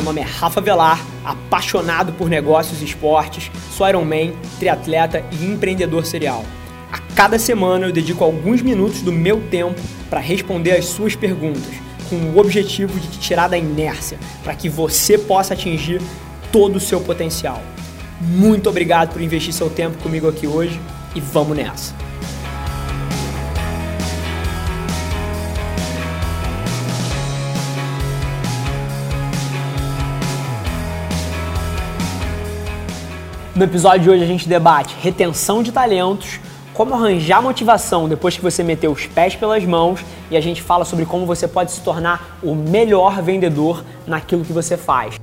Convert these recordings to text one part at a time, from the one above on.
meu nome é Rafa Velar, apaixonado por negócios e esportes, sou Ironman, triatleta e empreendedor serial. A cada semana eu dedico alguns minutos do meu tempo para responder as suas perguntas, com o objetivo de te tirar da inércia, para que você possa atingir todo o seu potencial. Muito obrigado por investir seu tempo comigo aqui hoje e vamos nessa! No episódio de hoje a gente debate retenção de talentos, como arranjar motivação depois que você meteu os pés pelas mãos e a gente fala sobre como você pode se tornar o melhor vendedor naquilo que você faz.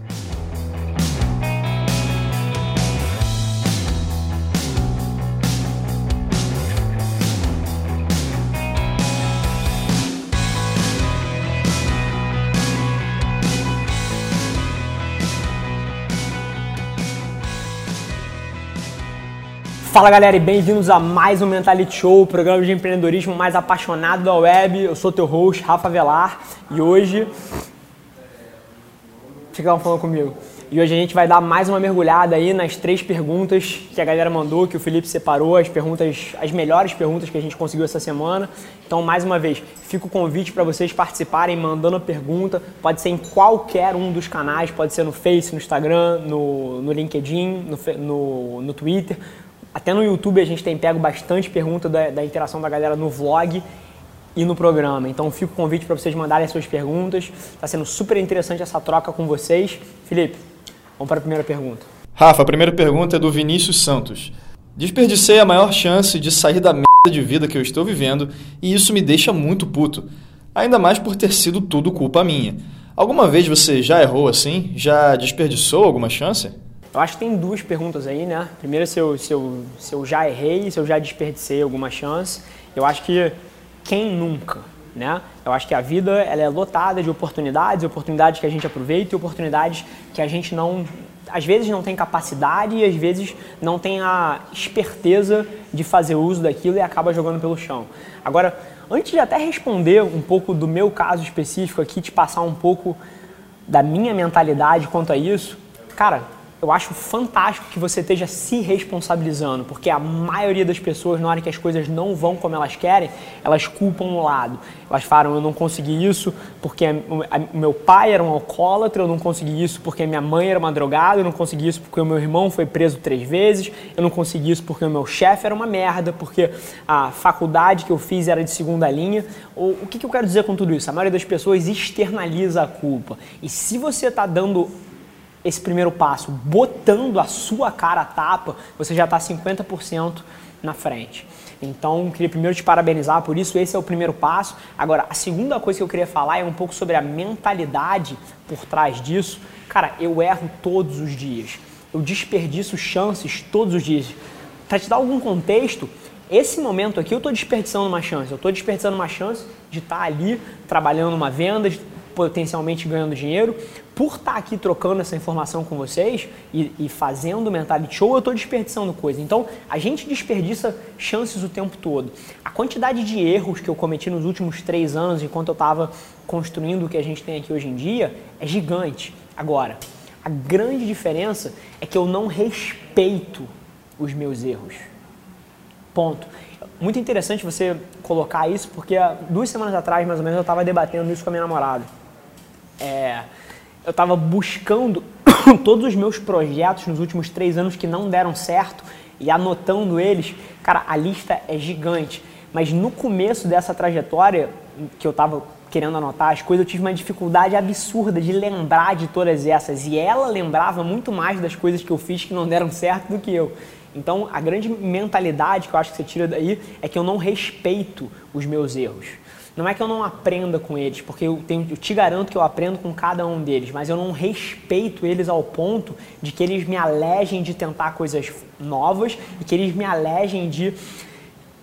Fala galera e bem-vindos a mais um Mentality Show, o programa de empreendedorismo mais apaixonado da web. Eu sou teu host, Rafa Velar, e hoje. Ficavam falando comigo. E hoje a gente vai dar mais uma mergulhada aí nas três perguntas que a galera mandou, que o Felipe separou, as perguntas, as melhores perguntas que a gente conseguiu essa semana. Então, mais uma vez, fica o convite para vocês participarem, mandando a pergunta. Pode ser em qualquer um dos canais, pode ser no Face, no Instagram, no, no LinkedIn, no, no, no Twitter até no YouTube a gente tem pego bastante pergunta da, da interação da galera no vlog e no programa. Então fica o convite para vocês mandarem as suas perguntas. Está sendo super interessante essa troca com vocês. Felipe, vamos para a primeira pergunta. Rafa, a primeira pergunta é do Vinícius Santos. Desperdicei a maior chance de sair da merda de vida que eu estou vivendo e isso me deixa muito puto. Ainda mais por ter sido tudo culpa minha. Alguma vez você já errou assim? Já desperdiçou alguma chance? Eu acho que tem duas perguntas aí, né? Primeiro, se eu, se eu, se eu já errei, se eu já desperdicei alguma chance. Eu acho que quem nunca, né? Eu acho que a vida ela é lotada de oportunidades, oportunidades que a gente aproveita e oportunidades que a gente não, às vezes não tem capacidade e às vezes não tem a esperteza de fazer uso daquilo e acaba jogando pelo chão. Agora, antes de até responder um pouco do meu caso específico aqui, te passar um pouco da minha mentalidade quanto a isso, cara, eu acho fantástico que você esteja se responsabilizando, porque a maioria das pessoas, na hora que as coisas não vão como elas querem, elas culpam um lado. Elas falam, eu não consegui isso porque o meu pai era um alcoólatra, eu não consegui isso porque minha mãe era uma drogada, eu não consegui isso porque o meu irmão foi preso três vezes, eu não consegui isso porque o meu chefe era uma merda, porque a faculdade que eu fiz era de segunda linha. O, que, que eu quero dizer com tudo isso? A maioria das pessoas externaliza a culpa. E se você está dando esse primeiro passo, botando a sua cara a tapa, você já está 50% na frente. Então, queria primeiro te parabenizar por isso, esse é o primeiro passo. Agora, a segunda coisa que eu queria falar é um pouco sobre a mentalidade por trás disso. Cara, eu erro todos os dias. Eu desperdiço chances todos os dias. Para te dar algum contexto, esse momento aqui eu estou desperdiçando uma chance. Eu estou desperdiçando uma chance de estar tá ali trabalhando uma venda, potencialmente ganhando dinheiro. Por estar tá aqui trocando essa informação com vocês e, e fazendo Mentality Show, eu estou desperdiçando coisa. Então, a gente desperdiça chances o tempo todo. A quantidade de erros que eu cometi nos últimos três anos, enquanto eu estava construindo o que a gente tem aqui hoje em dia, é gigante. Agora, a grande diferença é que eu não respeito os meus erros. Ponto. Muito interessante você colocar isso, porque duas semanas atrás, mais ou menos, eu estava debatendo isso com a minha namorada é, eu estava buscando todos os meus projetos nos últimos três anos que não deram certo e anotando eles. Cara, a lista é gigante. Mas no começo dessa trajetória que eu estava querendo anotar as coisas, eu tive uma dificuldade absurda de lembrar de todas essas. E ela lembrava muito mais das coisas que eu fiz que não deram certo do que eu. Então, a grande mentalidade que eu acho que você tira daí é que eu não respeito os meus erros. Não é que eu não aprenda com eles, porque eu, tenho, eu te garanto que eu aprendo com cada um deles, mas eu não respeito eles ao ponto de que eles me alejem de tentar coisas novas e que eles me alejem de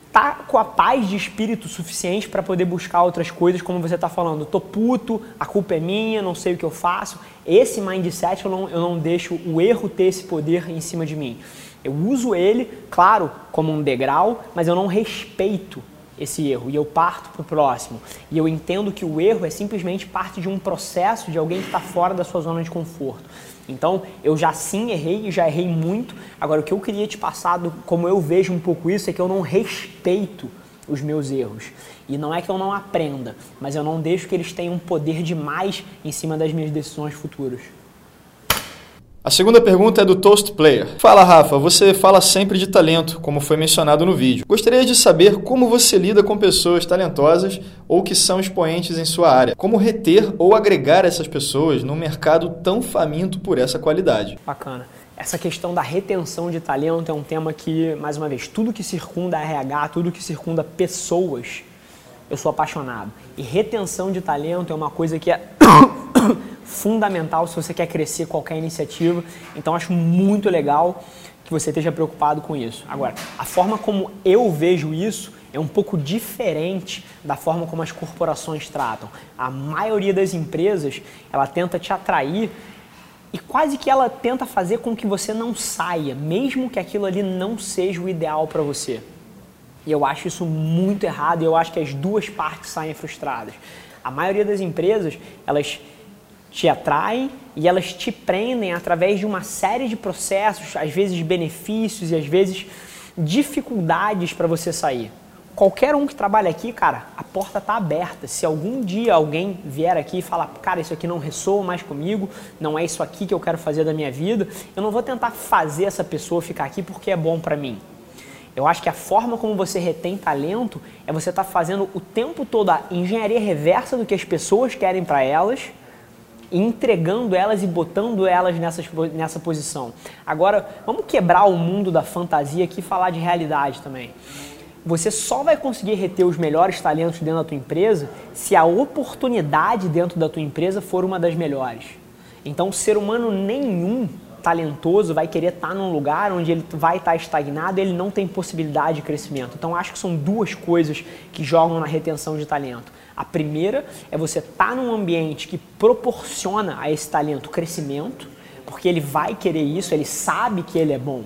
estar tá com a paz de espírito suficiente para poder buscar outras coisas, como você está falando. Tô puto, a culpa é minha, não sei o que eu faço. Esse mindset eu não, eu não deixo o erro ter esse poder em cima de mim. Eu uso ele, claro, como um degrau, mas eu não respeito esse erro e eu parto para o próximo e eu entendo que o erro é simplesmente parte de um processo de alguém que está fora da sua zona de conforto. Então, eu já sim errei e já errei muito. Agora, o que eu queria te passar, do, como eu vejo um pouco isso, é que eu não respeito os meus erros. E não é que eu não aprenda, mas eu não deixo que eles tenham poder demais em cima das minhas decisões futuras. A segunda pergunta é do Toast Player. Fala, Rafa, você fala sempre de talento, como foi mencionado no vídeo. Gostaria de saber como você lida com pessoas talentosas ou que são expoentes em sua área. Como reter ou agregar essas pessoas num mercado tão faminto por essa qualidade. Bacana. Essa questão da retenção de talento é um tema que, mais uma vez, tudo que circunda RH, tudo que circunda pessoas, eu sou apaixonado. E retenção de talento é uma coisa que é fundamental se você quer crescer qualquer iniciativa. Então acho muito legal que você esteja preocupado com isso. Agora, a forma como eu vejo isso é um pouco diferente da forma como as corporações tratam. A maioria das empresas, ela tenta te atrair e quase que ela tenta fazer com que você não saia, mesmo que aquilo ali não seja o ideal para você. E eu acho isso muito errado e eu acho que as duas partes saem frustradas. A maioria das empresas, elas te atraem e elas te prendem através de uma série de processos, às vezes benefícios e às vezes dificuldades para você sair. Qualquer um que trabalha aqui, cara, a porta está aberta. Se algum dia alguém vier aqui e falar, cara, isso aqui não ressoa mais comigo, não é isso aqui que eu quero fazer da minha vida, eu não vou tentar fazer essa pessoa ficar aqui porque é bom para mim. Eu acho que a forma como você retém talento é você estar tá fazendo o tempo todo a engenharia reversa do que as pessoas querem para elas entregando elas e botando elas nessa nessa posição. Agora, vamos quebrar o mundo da fantasia aqui e falar de realidade também. Você só vai conseguir reter os melhores talentos dentro da tua empresa se a oportunidade dentro da tua empresa for uma das melhores. Então, ser humano nenhum talentoso vai querer estar num lugar onde ele vai estar estagnado e ele não tem possibilidade de crescimento. Então, acho que são duas coisas que jogam na retenção de talento. A primeira é você estar tá num ambiente que proporciona a esse talento crescimento, porque ele vai querer isso, ele sabe que ele é bom.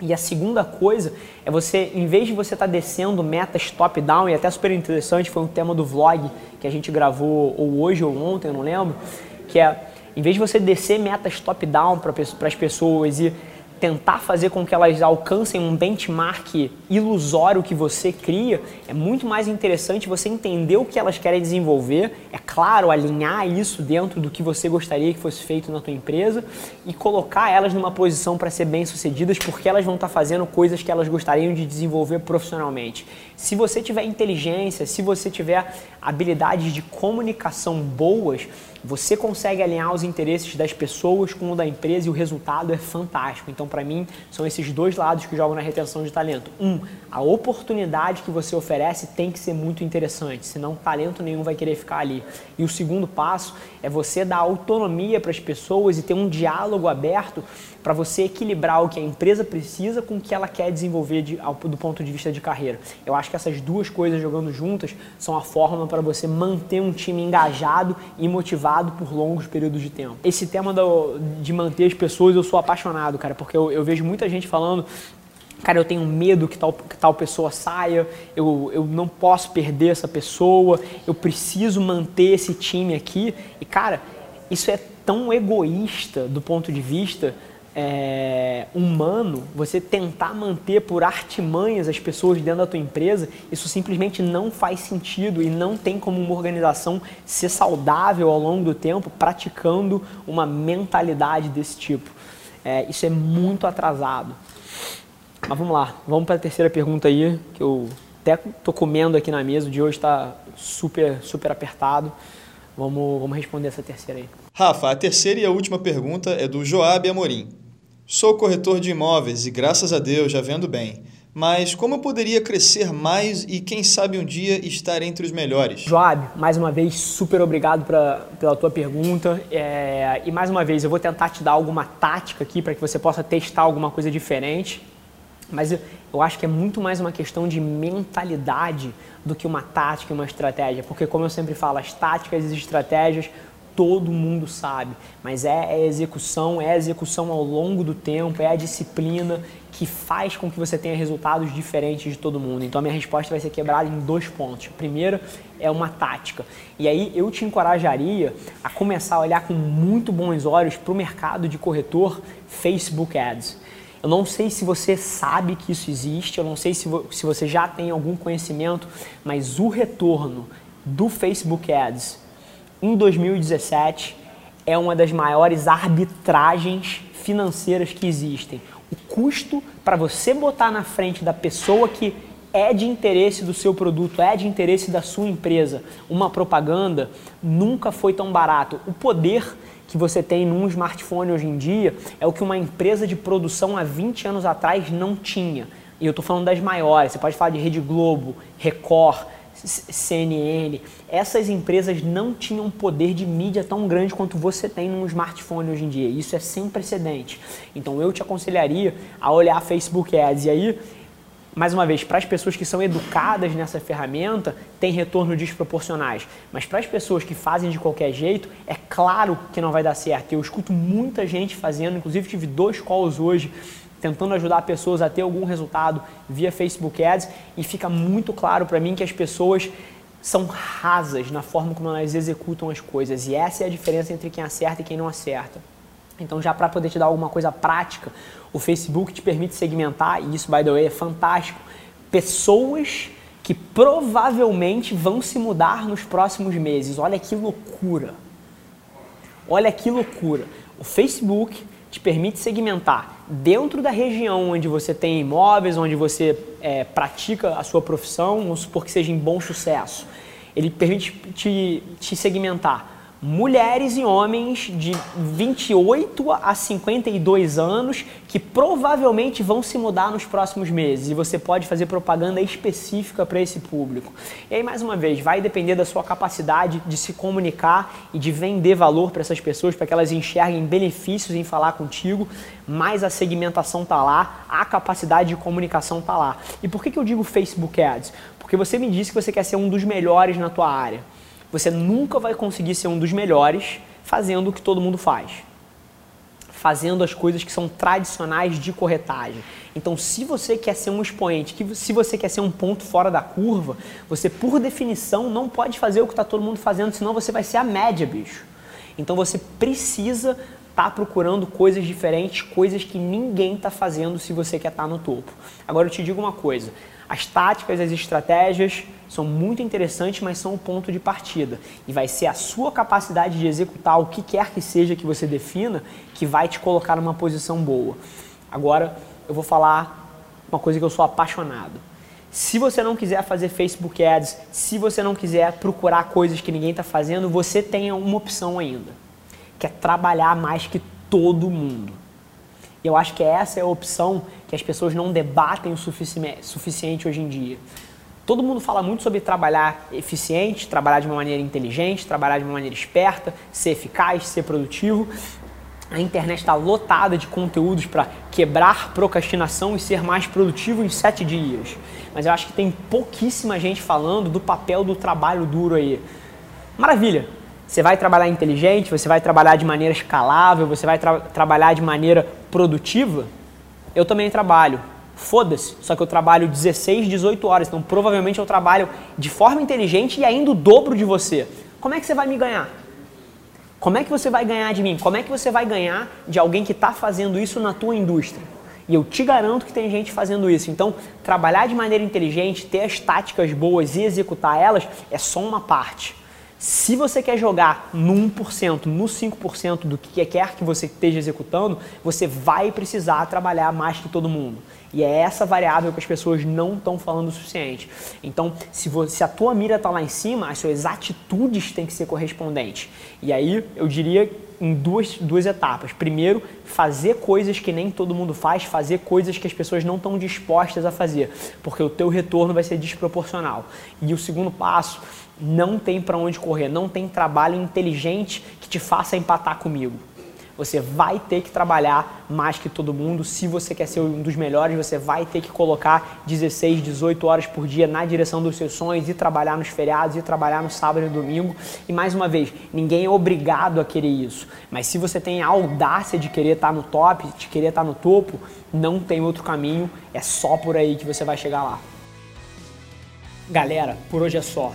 E a segunda coisa é você, em vez de você estar tá descendo metas top-down, e até super interessante, foi um tema do vlog que a gente gravou ou hoje ou ontem, eu não lembro, que é, em vez de você descer metas top-down para as pessoas e tentar fazer com que elas alcancem um benchmark ilusório que você cria, é muito mais interessante você entender o que elas querem desenvolver, é claro, alinhar isso dentro do que você gostaria que fosse feito na tua empresa e colocar elas numa posição para ser bem-sucedidas, porque elas vão estar tá fazendo coisas que elas gostariam de desenvolver profissionalmente. Se você tiver inteligência, se você tiver habilidades de comunicação boas, você consegue alinhar os interesses das pessoas com o da empresa e o resultado é fantástico. Então, para mim, são esses dois lados que jogam na retenção de talento. Um, a oportunidade que você oferece tem que ser muito interessante, senão talento nenhum vai querer ficar ali. E o segundo passo é você dar autonomia para as pessoas e ter um diálogo aberto para você equilibrar o que a empresa precisa com o que ela quer desenvolver de, ao, do ponto de vista de carreira. Eu acho que essas duas coisas jogando juntas são a forma para você manter um time engajado e motivado por longos períodos de tempo. Esse tema do, de manter as pessoas eu sou apaixonado, cara, porque eu, eu vejo muita gente falando cara, eu tenho medo que tal, que tal pessoa saia, eu, eu não posso perder essa pessoa, eu preciso manter esse time aqui. E, cara, isso é tão egoísta do ponto de vista é, humano, você tentar manter por artimanhas as pessoas dentro da tua empresa, isso simplesmente não faz sentido e não tem como uma organização ser saudável ao longo do tempo praticando uma mentalidade desse tipo. É, isso é muito atrasado. Mas vamos lá, vamos para a terceira pergunta aí, que eu até tô comendo aqui na mesa, o de hoje está super, super apertado. Vamos, vamos responder essa terceira aí. Rafa, a terceira e a última pergunta é do Joab Amorim. Sou corretor de imóveis e, graças a Deus, já vendo bem. Mas como eu poderia crescer mais e, quem sabe, um dia estar entre os melhores? Joab, mais uma vez, super obrigado pra, pela tua pergunta. É, e mais uma vez, eu vou tentar te dar alguma tática aqui para que você possa testar alguma coisa diferente. Mas eu, eu acho que é muito mais uma questão de mentalidade do que uma tática e uma estratégia. Porque, como eu sempre falo, as táticas e as estratégias todo mundo sabe, mas é, é execução, é execução ao longo do tempo, é a disciplina que faz com que você tenha resultados diferentes de todo mundo. Então a minha resposta vai ser quebrada em dois pontos. Primeiro é uma tática. E aí eu te encorajaria a começar a olhar com muito bons olhos para o mercado de corretor Facebook Ads. Eu não sei se você sabe que isso existe, eu não sei se, vo se você já tem algum conhecimento, mas o retorno do Facebook Ads em 2017 é uma das maiores arbitragens financeiras que existem. O custo para você botar na frente da pessoa que é de interesse do seu produto, é de interesse da sua empresa, uma propaganda, nunca foi tão barato. O poder que você tem num smartphone hoje em dia é o que uma empresa de produção há 20 anos atrás não tinha. E eu estou falando das maiores, você pode falar de Rede Globo, Record, CNN, essas empresas não tinham poder de mídia tão grande quanto você tem num smartphone hoje em dia. Isso é sem precedente. Então eu te aconselharia a olhar Facebook Ads. E aí, mais uma vez, para as pessoas que são educadas nessa ferramenta, tem retornos desproporcionais. Mas para as pessoas que fazem de qualquer jeito, é claro que não vai dar certo. Eu escuto muita gente fazendo, inclusive tive dois calls hoje tentando ajudar pessoas a ter algum resultado via Facebook Ads e fica muito claro para mim que as pessoas são rasas na forma como elas executam as coisas e essa é a diferença entre quem acerta e quem não acerta. Então, já para poder te dar alguma coisa prática, o Facebook te permite segmentar, e isso, by the way, é fantástico, pessoas que provavelmente vão se mudar nos próximos meses. Olha que loucura! Olha que loucura! O Facebook te permite segmentar dentro da região onde você tem imóveis, onde você é, pratica a sua profissão, vamos supor que seja em bom sucesso. Ele permite te, te segmentar mulheres e homens de 28 a 52 anos que provavelmente vão se mudar nos próximos meses e você pode fazer propaganda específica para esse público. E aí, mais uma vez, vai depender da sua capacidade de se comunicar e de vender valor para essas pessoas, para que elas enxerguem benefícios em falar contigo, mas a segmentação tá lá, a capacidade de comunicação tá lá. E por que, que eu digo Facebook Ads? Porque você me disse que você quer ser um dos melhores na tua área. Você nunca vai conseguir ser um dos melhores fazendo o que todo mundo faz. Fazendo as coisas que são tradicionais de corretagem. Então, se você quer ser um expoente, se você quer ser um ponto fora da curva, você, por definição, não pode fazer o que está todo mundo fazendo, senão você vai ser a média, bicho. Então, você precisa estar tá procurando coisas diferentes, coisas que ninguém está fazendo se você quer estar tá no topo. Agora, eu te digo uma coisa: as táticas, as estratégias são muito interessantes, mas são o ponto de partida. E vai ser a sua capacidade de executar o que quer que seja que você defina que vai te colocar numa posição boa. Agora, eu vou falar uma coisa que eu sou apaixonado. Se você não quiser fazer Facebook Ads, se você não quiser procurar coisas que ninguém está fazendo, você tem uma opção ainda, que é trabalhar mais que todo mundo. E eu acho que essa é a opção que as pessoas não debatem o suficiente hoje em dia. Todo mundo fala muito sobre trabalhar eficiente, trabalhar de uma maneira inteligente, trabalhar de uma maneira esperta, ser eficaz, ser produtivo. A internet está lotada de conteúdos para quebrar procrastinação e ser mais produtivo em sete dias. Mas eu acho que tem pouquíssima gente falando do papel do trabalho duro aí. Maravilha! Você vai trabalhar inteligente, você vai trabalhar de maneira escalável, você vai tra trabalhar de maneira produtiva? Eu também trabalho. Foda-se, só que eu trabalho 16, 18 horas, então provavelmente eu trabalho de forma inteligente e ainda o dobro de você. Como é que você vai me ganhar? Como é que você vai ganhar de mim? Como é que você vai ganhar de alguém que está fazendo isso na tua indústria? E eu te garanto que tem gente fazendo isso. Então, trabalhar de maneira inteligente, ter as táticas boas e executar elas é só uma parte. Se você quer jogar no 1%, no 5% do que quer que você esteja executando, você vai precisar trabalhar mais que todo mundo. E é essa variável que as pessoas não estão falando o suficiente. Então, se, você, se a tua mira está lá em cima, as suas atitudes têm que ser correspondentes. E aí, eu diria em duas, duas etapas. Primeiro, fazer coisas que nem todo mundo faz, fazer coisas que as pessoas não estão dispostas a fazer, porque o teu retorno vai ser desproporcional. E o segundo passo não tem para onde correr, não tem trabalho inteligente que te faça empatar comigo. Você vai ter que trabalhar mais que todo mundo. Se você quer ser um dos melhores, você vai ter que colocar 16, 18 horas por dia na direção dos seus sonhos e trabalhar nos feriados e trabalhar no sábado e domingo. E mais uma vez, ninguém é obrigado a querer isso. Mas se você tem a audácia de querer estar no top, de querer estar no topo, não tem outro caminho, é só por aí que você vai chegar lá. Galera, por hoje é só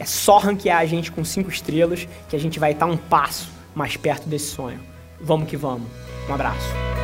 É só ranquear a gente com 5 estrelas que a gente vai estar um passo mais perto desse sonho. Vamos que vamos. Um abraço.